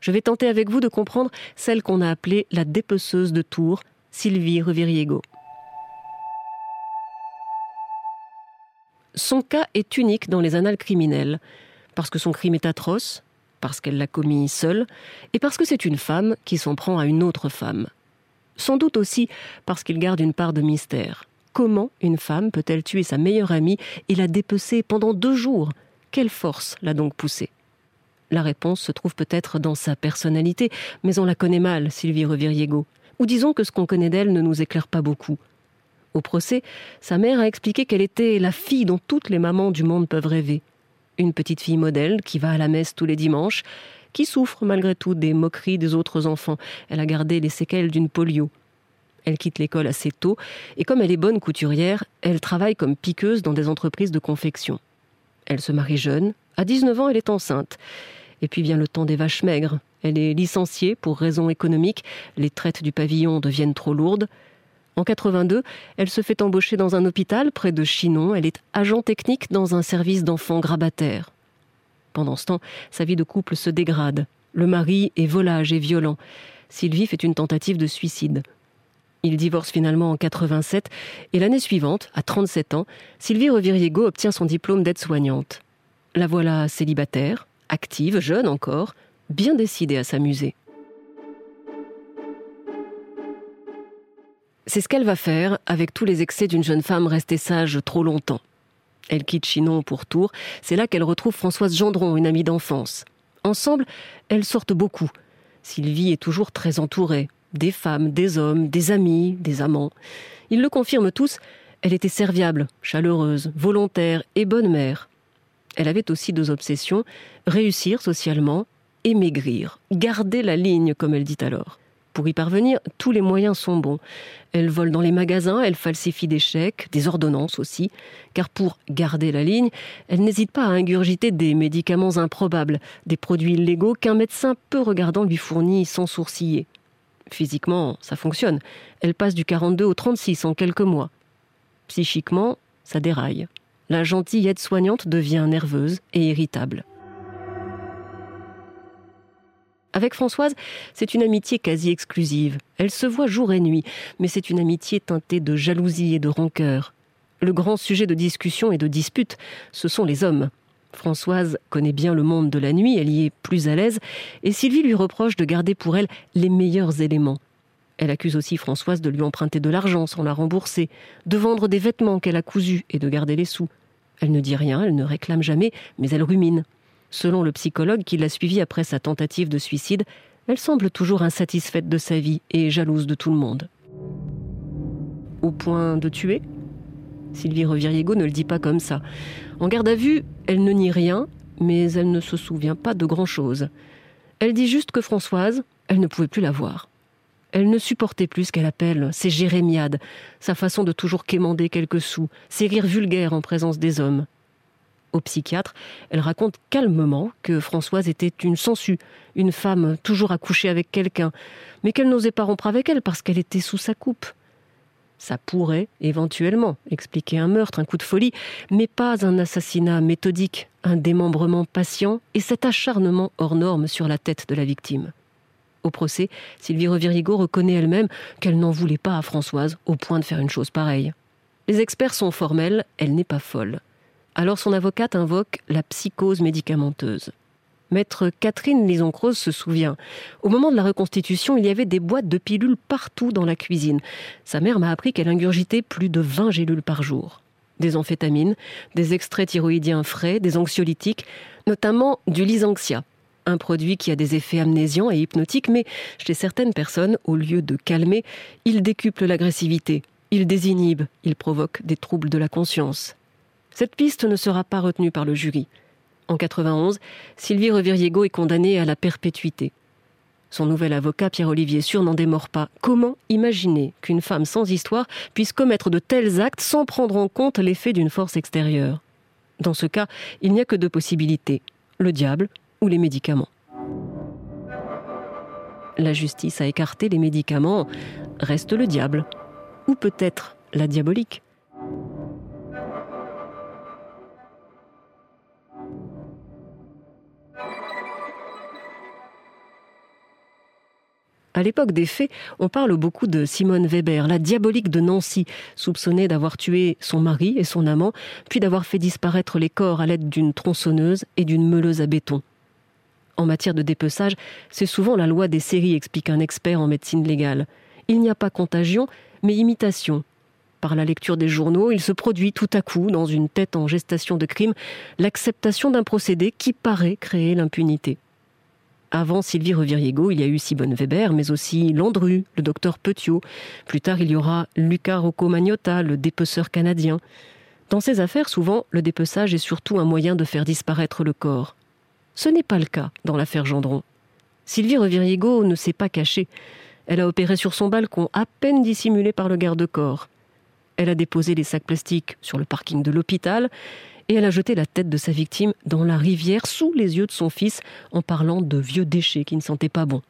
Je vais tenter avec vous de comprendre celle qu'on a appelée la dépeceuse de Tours, Sylvie Reviriego. Son cas est unique dans les annales criminelles, parce que son crime est atroce, parce qu'elle l'a commis seule, et parce que c'est une femme qui s'en prend à une autre femme. Sans doute aussi parce qu'il garde une part de mystère. Comment une femme peut-elle tuer sa meilleure amie et la dépecer pendant deux jours? Quelle force l'a donc poussée? La réponse se trouve peut-être dans sa personnalité, mais on la connaît mal, Sylvie Reviriego. Ou disons que ce qu'on connaît d'elle ne nous éclaire pas beaucoup. Au procès, sa mère a expliqué qu'elle était la fille dont toutes les mamans du monde peuvent rêver. Une petite fille modèle qui va à la messe tous les dimanches, qui souffre malgré tout des moqueries des autres enfants. Elle a gardé les séquelles d'une polio. Elle quitte l'école assez tôt et comme elle est bonne couturière, elle travaille comme piqueuse dans des entreprises de confection. Elle se marie jeune, à 19 ans elle est enceinte. Et puis vient le temps des vaches maigres. Elle est licenciée pour raisons économiques, les traites du pavillon deviennent trop lourdes. En 82, elle se fait embaucher dans un hôpital près de Chinon. Elle est agent technique dans un service d'enfants grabataires. Pendant ce temps, sa vie de couple se dégrade. Le mari est volage et violent. Sylvie fait une tentative de suicide. Il divorce finalement en 87 et l'année suivante, à 37 ans, Sylvie Reviriego obtient son diplôme d'aide-soignante. La voilà célibataire, active, jeune encore, bien décidée à s'amuser. C'est ce qu'elle va faire avec tous les excès d'une jeune femme restée sage trop longtemps. Elle quitte Chinon pour Tours. C'est là qu'elle retrouve Françoise Gendron, une amie d'enfance. Ensemble, elles sortent beaucoup. Sylvie est toujours très entourée. Des femmes, des hommes, des amis, des amants. Ils le confirment tous, elle était serviable, chaleureuse, volontaire et bonne mère. Elle avait aussi deux obsessions, réussir socialement et maigrir, garder la ligne, comme elle dit alors. Pour y parvenir, tous les moyens sont bons. Elle vole dans les magasins, elle falsifie des chèques, des ordonnances aussi, car pour garder la ligne, elle n'hésite pas à ingurgiter des médicaments improbables, des produits illégaux qu'un médecin peu regardant lui fournit sans sourciller. Physiquement, ça fonctionne. Elle passe du 42 au 36 en quelques mois. Psychiquement, ça déraille. La gentille aide-soignante devient nerveuse et irritable. Avec Françoise, c'est une amitié quasi exclusive. Elle se voit jour et nuit, mais c'est une amitié teintée de jalousie et de rancœur. Le grand sujet de discussion et de dispute, ce sont les hommes. Françoise connaît bien le monde de la nuit, elle y est plus à l'aise, et Sylvie lui reproche de garder pour elle les meilleurs éléments. Elle accuse aussi Françoise de lui emprunter de l'argent sans la rembourser, de vendre des vêtements qu'elle a cousus et de garder les sous. Elle ne dit rien, elle ne réclame jamais, mais elle rumine. Selon le psychologue qui l'a suivie après sa tentative de suicide, elle semble toujours insatisfaite de sa vie et jalouse de tout le monde. Au point de tuer? Sylvie Reviriego ne le dit pas comme ça. En garde à vue, elle ne nie rien, mais elle ne se souvient pas de grand-chose. Elle dit juste que Françoise, elle ne pouvait plus la voir. Elle ne supportait plus ce qu'elle appelle ses jérémiades, sa façon de toujours quémander quelques sous, ses rires vulgaires en présence des hommes au psychiatre, elle raconte calmement que Françoise était une sangsue, une femme toujours à coucher avec quelqu'un, mais qu'elle n'osait pas rompre avec elle parce qu'elle était sous sa coupe. Ça pourrait, éventuellement, expliquer un meurtre, un coup de folie, mais pas un assassinat méthodique, un démembrement patient et cet acharnement hors norme sur la tête de la victime. Au procès, Sylvie Revirigo reconnaît elle-même qu'elle n'en voulait pas à Françoise au point de faire une chose pareille. Les experts sont formels, elle n'est pas folle. Alors son avocate invoque la psychose médicamenteuse. Maître Catherine Lison-Croze se souvient. Au moment de la reconstitution, il y avait des boîtes de pilules partout dans la cuisine. Sa mère m'a appris qu'elle ingurgitait plus de 20 gélules par jour. Des amphétamines, des extraits thyroïdiens frais, des anxiolytiques, notamment du lysanxia, un produit qui a des effets amnésiants et hypnotiques, mais chez certaines personnes, au lieu de calmer, il décuple l'agressivité, il désinhibe, il provoque des troubles de la conscience. Cette piste ne sera pas retenue par le jury. En 91, Sylvie Reviriego est condamnée à la perpétuité. Son nouvel avocat, Pierre-Olivier Sûr, n'en démord pas. Comment imaginer qu'une femme sans histoire puisse commettre de tels actes sans prendre en compte l'effet d'une force extérieure? Dans ce cas, il n'y a que deux possibilités, le diable ou les médicaments. La justice a écarté les médicaments, reste le diable. Ou peut-être la diabolique. À l'époque des faits, on parle beaucoup de Simone Weber, la diabolique de Nancy, soupçonnée d'avoir tué son mari et son amant, puis d'avoir fait disparaître les corps à l'aide d'une tronçonneuse et d'une meuleuse à béton. En matière de dépeçage, c'est souvent la loi des séries, explique un expert en médecine légale. Il n'y a pas contagion, mais imitation. Par la lecture des journaux, il se produit tout à coup, dans une tête en gestation de crime, l'acceptation d'un procédé qui paraît créer l'impunité. Avant Sylvie Reviriego, il y a eu Simone Weber, mais aussi Landru, le docteur Petiot. Plus tard, il y aura Luca Rocco Magnotta, le dépeceur canadien. Dans ces affaires, souvent, le dépeçage est surtout un moyen de faire disparaître le corps. Ce n'est pas le cas dans l'affaire Gendron. Sylvie Reviriego ne s'est pas cachée. Elle a opéré sur son balcon, à peine dissimulé par le garde-corps. Elle a déposé les sacs plastiques sur le parking de l'hôpital et elle a jeté la tête de sa victime dans la rivière sous les yeux de son fils en parlant de vieux déchets qui ne sentaient pas bon.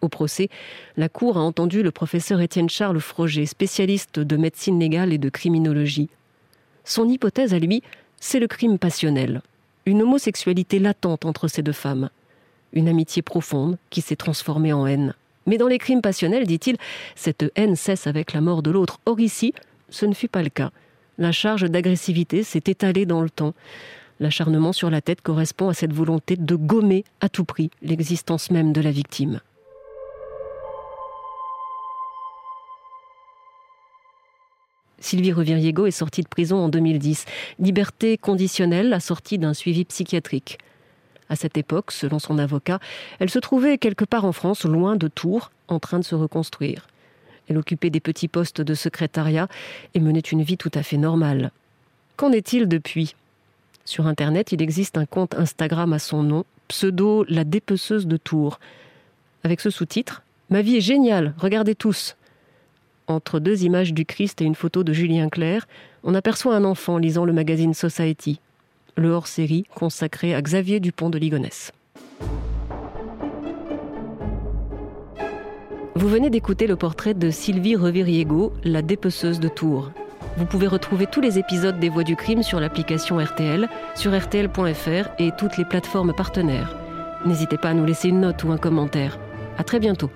Au procès, la Cour a entendu le professeur Étienne Charles Froger, spécialiste de médecine légale et de criminologie. Son hypothèse à lui, c'est le crime passionnel, une homosexualité latente entre ces deux femmes, une amitié profonde qui s'est transformée en haine. Mais dans les crimes passionnels, dit-il, cette haine cesse avec la mort de l'autre. Or ici, ce ne fut pas le cas la charge d'agressivité s'est étalée dans le temps. L'acharnement sur la tête correspond à cette volonté de gommer à tout prix l'existence même de la victime. Sylvie Reviriego est sortie de prison en 2010. Liberté conditionnelle assortie d'un suivi psychiatrique. À cette époque, selon son avocat, elle se trouvait quelque part en France, loin de Tours, en train de se reconstruire. Elle occupait des petits postes de secrétariat et menait une vie tout à fait normale. Qu'en est-il depuis? Sur Internet, il existe un compte Instagram à son nom, pseudo La dépeceuse de Tours. Avec ce sous-titre Ma vie est géniale, regardez tous. Entre deux images du Christ et une photo de Julien Clerc, on aperçoit un enfant lisant le magazine Society, le hors-série consacré à Xavier Dupont de Ligonnès. Vous venez d'écouter le portrait de Sylvie Reviriego, la dépeceuse de Tours. Vous pouvez retrouver tous les épisodes des Voix du crime sur l'application RTL, sur rtl.fr et toutes les plateformes partenaires. N'hésitez pas à nous laisser une note ou un commentaire. À très bientôt.